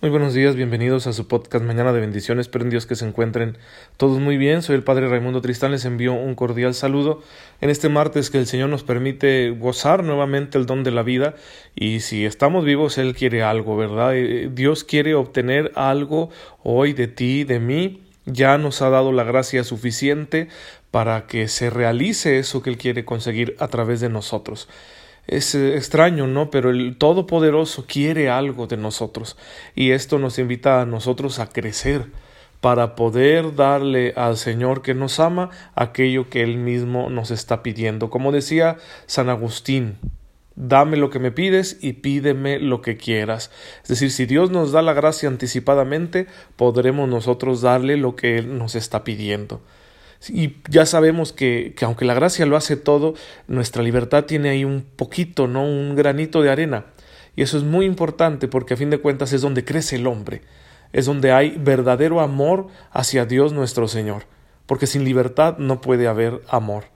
Muy buenos días, bienvenidos a su podcast Mañana de Bendiciones. Espero en Dios que se encuentren todos muy bien. Soy el Padre Raimundo Tristán, les envío un cordial saludo en este martes que el Señor nos permite gozar nuevamente el don de la vida y si estamos vivos, Él quiere algo, ¿verdad? Eh, Dios quiere obtener algo hoy de ti, de mí. Ya nos ha dado la gracia suficiente para que se realice eso que Él quiere conseguir a través de nosotros. Es eh, extraño, ¿no? Pero el Todopoderoso quiere algo de nosotros y esto nos invita a nosotros a crecer para poder darle al Señor que nos ama aquello que Él mismo nos está pidiendo. Como decía San Agustín, dame lo que me pides y pídeme lo que quieras. Es decir, si Dios nos da la gracia anticipadamente, podremos nosotros darle lo que Él nos está pidiendo. Y ya sabemos que, que, aunque la gracia lo hace todo, nuestra libertad tiene ahí un poquito, ¿no? Un granito de arena. Y eso es muy importante porque a fin de cuentas es donde crece el hombre. Es donde hay verdadero amor hacia Dios nuestro Señor. Porque sin libertad no puede haber amor.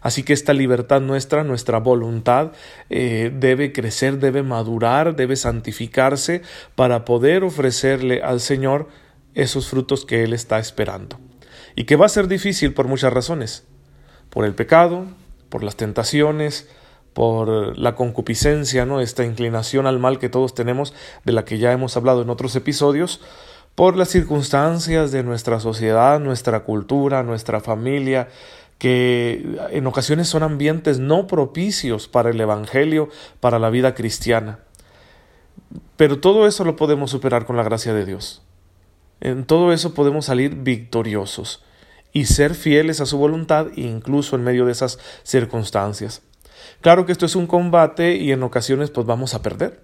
Así que esta libertad nuestra, nuestra voluntad, eh, debe crecer, debe madurar, debe santificarse para poder ofrecerle al Señor esos frutos que Él está esperando y que va a ser difícil por muchas razones, por el pecado, por las tentaciones, por la concupiscencia, ¿no? esta inclinación al mal que todos tenemos, de la que ya hemos hablado en otros episodios, por las circunstancias de nuestra sociedad, nuestra cultura, nuestra familia, que en ocasiones son ambientes no propicios para el Evangelio, para la vida cristiana. Pero todo eso lo podemos superar con la gracia de Dios. En todo eso podemos salir victoriosos y ser fieles a su voluntad incluso en medio de esas circunstancias. Claro que esto es un combate y en ocasiones pues vamos a perder.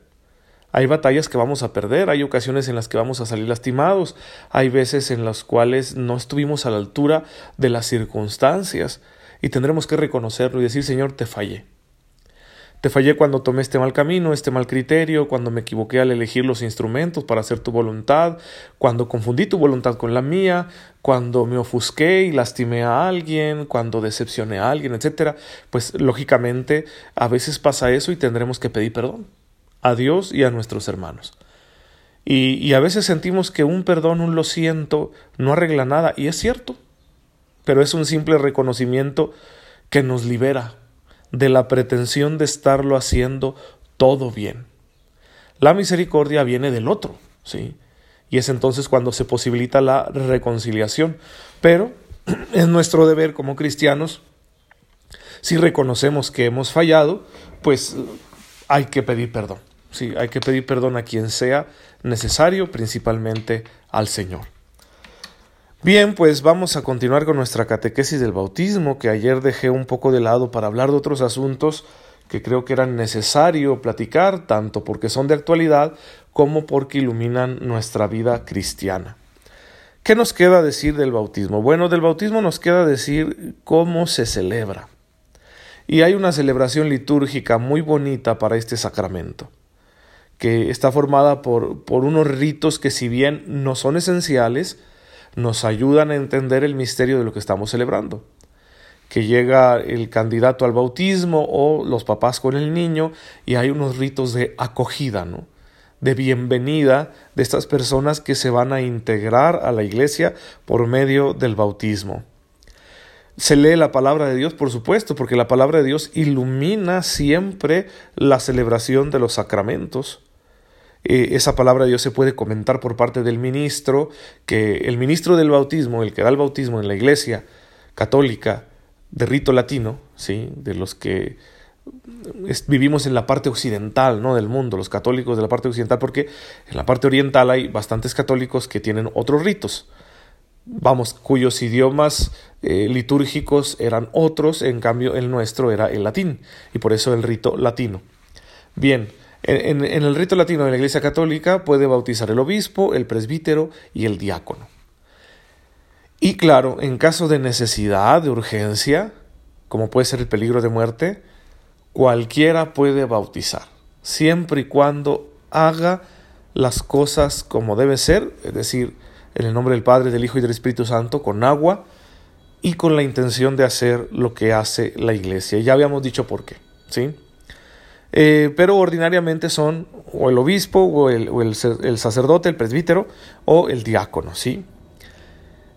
Hay batallas que vamos a perder, hay ocasiones en las que vamos a salir lastimados, hay veces en las cuales no estuvimos a la altura de las circunstancias y tendremos que reconocerlo y decir Señor, te fallé. Te fallé cuando tomé este mal camino, este mal criterio, cuando me equivoqué al elegir los instrumentos para hacer tu voluntad, cuando confundí tu voluntad con la mía, cuando me ofusqué y lastimé a alguien, cuando decepcioné a alguien, etc. Pues lógicamente a veces pasa eso y tendremos que pedir perdón a Dios y a nuestros hermanos. Y, y a veces sentimos que un perdón, un lo siento, no arregla nada, y es cierto, pero es un simple reconocimiento que nos libera, de la pretensión de estarlo haciendo todo bien. La misericordia viene del otro, ¿sí? Y es entonces cuando se posibilita la reconciliación. Pero es nuestro deber como cristianos, si reconocemos que hemos fallado, pues hay que pedir perdón. Sí, hay que pedir perdón a quien sea necesario, principalmente al Señor. Bien, pues vamos a continuar con nuestra catequesis del bautismo, que ayer dejé un poco de lado para hablar de otros asuntos que creo que era necesario platicar, tanto porque son de actualidad como porque iluminan nuestra vida cristiana. ¿Qué nos queda decir del bautismo? Bueno, del bautismo nos queda decir cómo se celebra. Y hay una celebración litúrgica muy bonita para este sacramento, que está formada por, por unos ritos que si bien no son esenciales, nos ayudan a entender el misterio de lo que estamos celebrando. Que llega el candidato al bautismo o los papás con el niño y hay unos ritos de acogida, ¿no? de bienvenida de estas personas que se van a integrar a la iglesia por medio del bautismo. Se lee la palabra de Dios, por supuesto, porque la palabra de Dios ilumina siempre la celebración de los sacramentos. Eh, esa palabra de Dios se puede comentar por parte del ministro, que el ministro del bautismo, el que da el bautismo en la iglesia católica de rito latino, ¿sí? de los que vivimos en la parte occidental ¿no? del mundo, los católicos de la parte occidental, porque en la parte oriental hay bastantes católicos que tienen otros ritos, vamos, cuyos idiomas eh, litúrgicos eran otros, en cambio el nuestro era el latín, y por eso el rito latino. Bien, en, el rito latino de la Iglesia Católica puede bautizar el obispo, el presbítero y el diácono. Y claro, en caso de necesidad, de urgencia, como puede ser el peligro de muerte, cualquiera puede bautizar, siempre y cuando haga las cosas como debe ser, es decir, en el nombre del Padre, del Hijo y del Espíritu Santo, con agua y con la intención de hacer lo que hace la Iglesia. Ya habíamos dicho por qué, ¿sí? Eh, pero ordinariamente son o el obispo o, el, el, sacerdote, el presbítero o el diácono, ¿sí?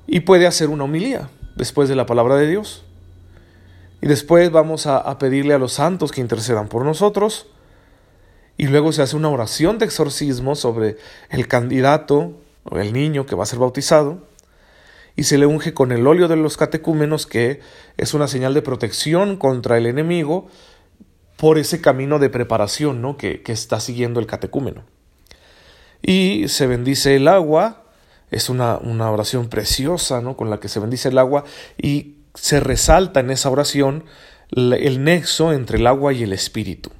Y puede hacer una homilía después de la palabra de Dios. Y después vamos a, a pedirle a los santos que intercedan por nosotros. Y luego se hace una oración de exorcismo sobre el candidato o el niño que va a ser bautizado. Y se le unge con el óleo de los catecúmenos, que es una señal de protección contra el enemigo por ese camino de preparación ¿no? que, está siguiendo el catecúmeno. Y se bendice el agua, es una, una oración preciosa ¿no? con la que se bendice el agua y se resalta en esa oración el nexo entre el agua y el espíritu.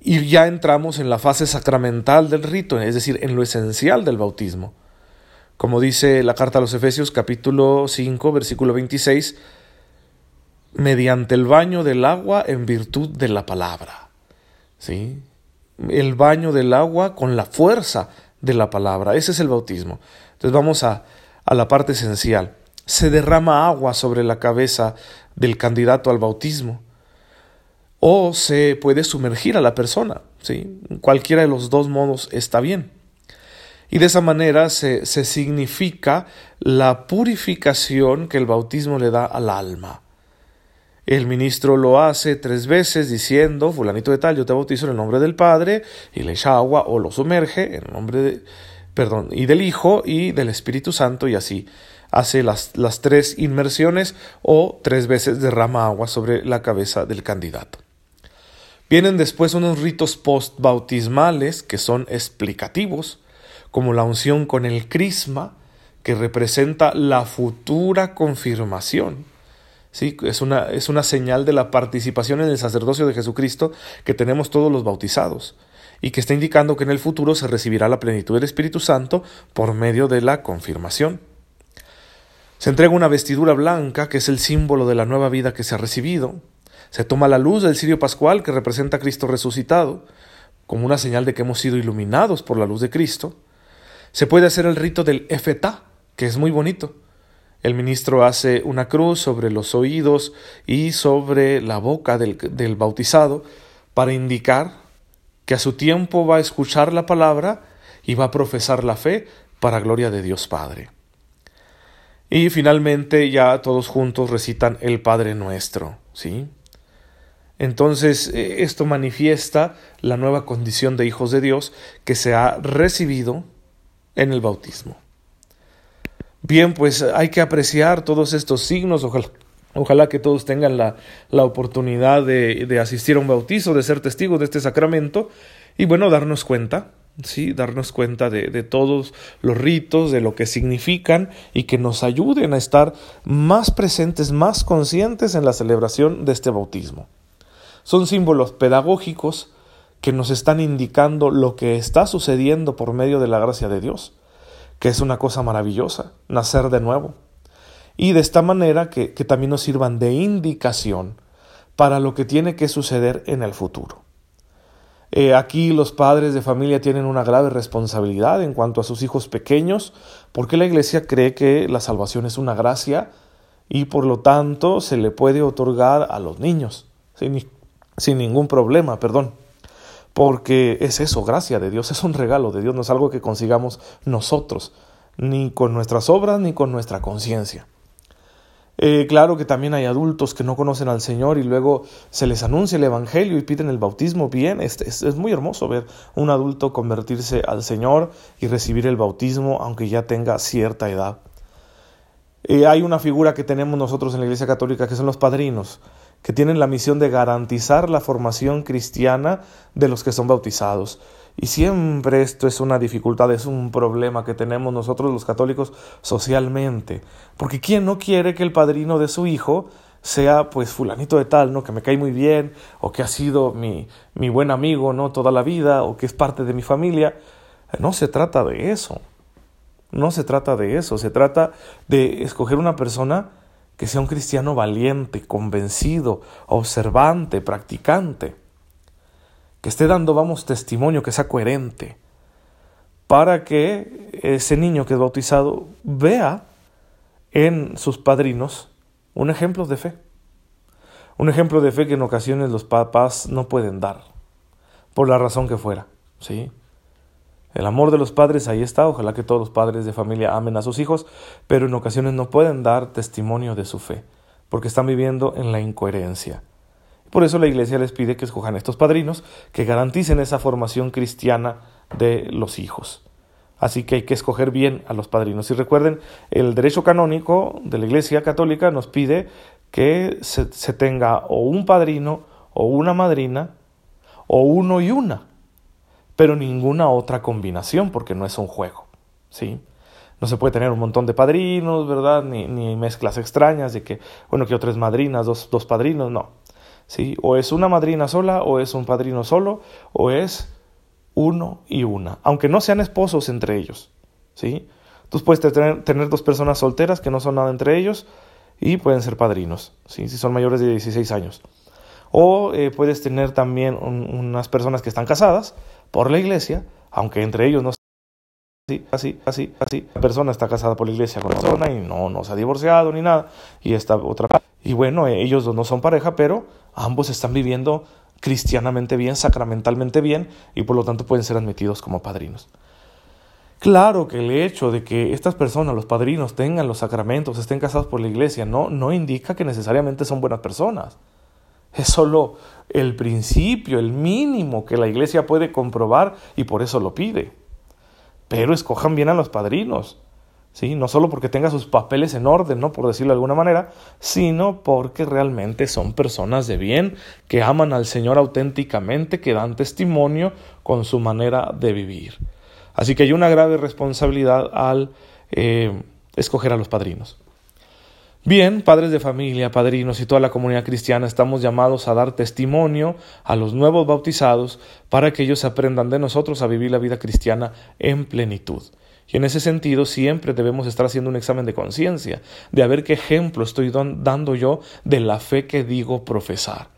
Y ya entramos en la fase sacramental del rito, es decir, en lo esencial del bautismo. Como dice la carta a los Efesios capítulo 5, versículo 26, mediante el baño del agua en virtud de la palabra. ¿Sí? El baño del agua con la fuerza de la palabra. Ese es el bautismo. Entonces vamos a, a la parte esencial. Se derrama agua sobre la cabeza del candidato al bautismo o se puede sumergir a la persona. ¿sí? Cualquiera de los dos modos está bien. Y de esa manera se, se significa la purificación que el bautismo le da al alma. El ministro lo hace tres veces diciendo, fulanito de tal, yo te bautizo en el nombre del Padre, y le echa agua o lo sumerge en nombre de, perdón, y del Hijo y del Espíritu Santo, y así hace las, las tres inmersiones o tres veces derrama agua sobre la cabeza del candidato. Vienen después unos ritos postbautismales que son explicativos, como la unción con el crisma, que representa la futura confirmación ¿sí? Es una, es una señal de la participación en el sacerdocio de Jesucristo que tenemos todos los bautizados y que está indicando que en el futuro se recibirá la plenitud del Espíritu Santo por medio de la confirmación. Se entrega una vestidura blanca, que es el símbolo de la nueva vida que se ha recibido. Se toma la luz del cirio pascual, que representa a Cristo resucitado, como una señal de que hemos sido iluminados por la luz de Cristo. Se puede hacer el rito del efetá, que es muy bonito. El ministro hace una cruz sobre los oídos y sobre la boca del, bautizado para indicar que a su tiempo va a escuchar la palabra y va a profesar la fe para gloria de Dios Padre. Y finalmente ya todos juntos recitan el Padre Nuestro, ¿sí? Entonces eh, esto manifiesta la nueva condición de hijos de Dios que se ha recibido en el bautismo. Bien, pues hay que apreciar todos estos signos. Ojalá, ojalá que todos tengan la, la oportunidad de, de, asistir a un bautizo, de ser testigos de este sacramento y bueno, darnos cuenta, sí, darnos cuenta de, de todos los ritos, de lo que significan y que nos ayuden a estar más presentes, más conscientes en la celebración de este bautismo. Son símbolos pedagógicos que nos están indicando lo que está sucediendo por medio de la gracia de Dios que es una cosa maravillosa, nacer de nuevo. Y de esta manera que, también nos sirvan de indicación para lo que tiene que suceder en el futuro. Eh, aquí los padres de familia tienen una grave responsabilidad en cuanto a sus hijos pequeños, porque la Iglesia cree que la salvación es una gracia y por lo tanto se le puede otorgar a los niños sin, sin ningún problema, perdón porque es eso, gracia de Dios, es un regalo de Dios, no es algo que consigamos nosotros, ni con nuestras obras, ni con nuestra conciencia. Eh, claro que también hay adultos que no conocen al Señor y luego se les anuncia el Evangelio y piden el bautismo. Bien, es, muy hermoso ver un adulto convertirse al Señor y recibir el bautismo aunque ya tenga cierta edad. Eh, hay una figura que tenemos nosotros en la Iglesia Católica que son los padrinos que tienen la misión de garantizar la formación cristiana de los que son bautizados. Y siempre esto es una dificultad, es un problema que tenemos nosotros los católicos socialmente. Porque ¿quién no quiere que el padrino de su hijo sea pues fulanito de tal, ¿no? Que me cae muy bien, o que ha sido mi, mi buen amigo, ¿no? Toda la vida, o que es parte de mi familia. No se trata de eso. No se trata de eso. Se trata de escoger una persona que sea un cristiano valiente, convencido, observante, practicante, que esté dando, vamos, testimonio, que sea coherente, para que ese niño que es bautizado vea en sus padrinos un ejemplo de fe, Un ejemplo de fe que en ocasiones los papás no pueden dar, por la razón que fuera, ¿sí? El amor de los padres ahí está, ojalá que todos los padres de familia amen a sus hijos, pero en ocasiones no pueden dar testimonio de su fe, porque están viviendo en la incoherencia. Por eso la Iglesia les pide que escojan estos padrinos que garanticen esa formación cristiana de los hijos. Así que hay que escoger bien a los padrinos. Y recuerden, el derecho canónico de la Iglesia Católica nos pide que se, se tenga o un padrino o una madrina o uno y una pero ninguna otra combinación porque no es un juego, ¿sí? No se puede tener un montón de padrinos, ¿verdad? Ni, ni mezclas extrañas de que, bueno, que tres madrinas, dos, dos padrinos, no. ¿Sí? O es una madrina sola, o es un padrino solo, o es uno y una, aunque no sean esposos entre ellos, ¿sí? Tú puedes tener, tener dos personas solteras que no son nada entre ellos y pueden ser padrinos, ¿sí? Si son mayores de 16 años. O eh, puedes tener también unas personas que están casadas por la iglesia, aunque entre ellos no así, así, así, así. La persona está casada por la iglesia con la persona y no, no se ha divorciado ni nada. Y esta otra y bueno, eh, ellos no son pareja, pero ambos están viviendo cristianamente bien, sacramentalmente bien, y por lo tanto pueden ser admitidos como padrinos. Claro que el hecho de que estas personas, los padrinos, tengan los sacramentos, estén casados por la iglesia, no, no indica que necesariamente son buenas personas. Es solo el principio, el mínimo que la iglesia puede comprobar y por eso lo pide. Pero escojan bien a los padrinos, ¿sí? No solo porque tengan sus papeles en orden, ¿no? Por decirlo de alguna manera, sino porque realmente son personas de bien, que aman al Señor auténticamente, que dan testimonio con su manera de vivir. Así que hay una grave responsabilidad al eh, escoger a los padrinos. Bien, padres de familia, padrinos y toda la comunidad cristiana estamos llamados a dar testimonio a los nuevos bautizados para que ellos aprendan de nosotros a vivir la vida cristiana en plenitud. Y en ese sentido siempre debemos estar haciendo un examen de conciencia, de a ver qué ejemplo estoy dando yo de la fe que digo profesar.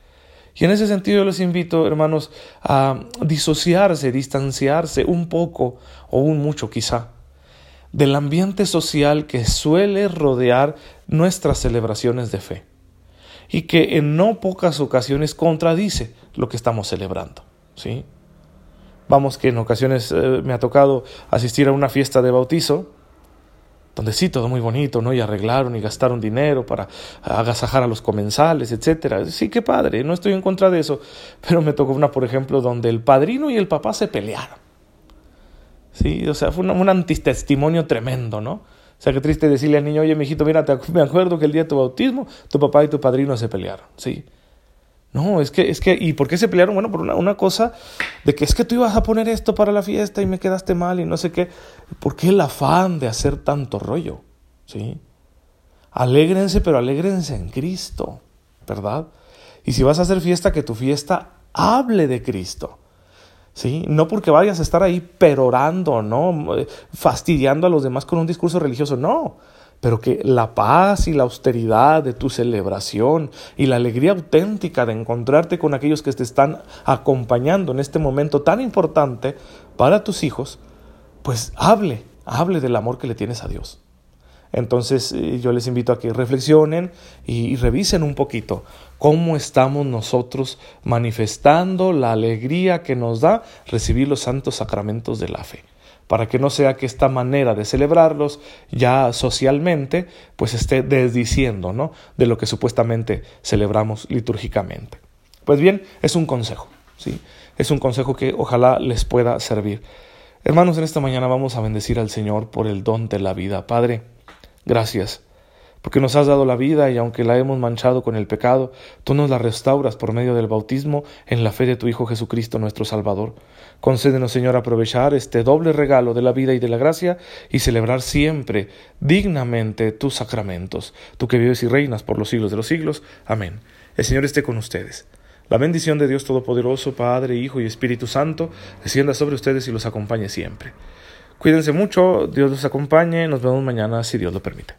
Y en ese sentido yo les invito, hermanos, a disociarse, distanciarse un poco o un mucho quizá del ambiente social que suele rodear nuestras celebraciones de fe y que en no pocas ocasiones contradice lo que estamos celebrando. ¿sí? Vamos que en ocasiones eh, me ha tocado asistir a una fiesta de bautizo, donde sí, todo muy bonito, ¿no? Y arreglaron y gastaron dinero para agasajar a los comensales, etcétera. Sí, qué padre, no estoy en contra de eso, pero me tocó una, por ejemplo, donde el padrino y el papá se pelearon. Sí, o sea, fue un, antitestimonio tremendo, ¿no? O sea, qué triste decirle al niño, oye, mijito, mira, me acuerdo que el día de tu bautismo, tu papá y tu padrino se pelearon, ¿sí? No, es que, es que, ¿y por qué se pelearon? Bueno, por una, una cosa de que es que tú ibas a poner esto para la fiesta y me quedaste mal y no sé qué. ¿Por qué el afán de hacer tanto rollo? ¿Sí? Alégrense, pero alégrense en Cristo, ¿verdad? Y si vas a hacer fiesta, que tu fiesta hable de Cristo. ¿Sí? No porque vayas a estar ahí perorando, ¿no? Fastidiando a los demás con un discurso religioso, no. Pero que la paz y la austeridad de tu celebración y la alegría auténtica de encontrarte con aquellos que te están acompañando en este momento tan importante para tus hijos, pues hable, hable del amor que le tienes a Dios. Entonces eh, yo les invito a que reflexionen y, revisen un poquito cómo estamos nosotros manifestando la alegría que nos da recibir los santos sacramentos de la fe para que no sea que esta manera de celebrarlos ya socialmente pues esté desdiciendo ¿no? de lo que supuestamente celebramos litúrgicamente. Pues bien, es un consejo, ¿sí? Es un consejo que ojalá les pueda servir. Hermanos, en esta mañana vamos a bendecir al Señor por el don de la vida. Padre, Gracias, porque nos has dado la vida y aunque la hemos manchado con el pecado, tú nos la restauras por medio del bautismo en la fe de tu Hijo Jesucristo nuestro Salvador. Concédenos, Señor, aprovechar este doble regalo de la vida y de la gracia y celebrar siempre dignamente tus sacramentos, tú que vives y reinas por los siglos de los siglos. Amén. El Señor esté con ustedes. La bendición de Dios Todopoderoso, Padre, Hijo y Espíritu Santo, descienda sobre ustedes y los acompañe siempre. Cuídense mucho, Dios los acompañe, nos vemos mañana si Dios lo permite.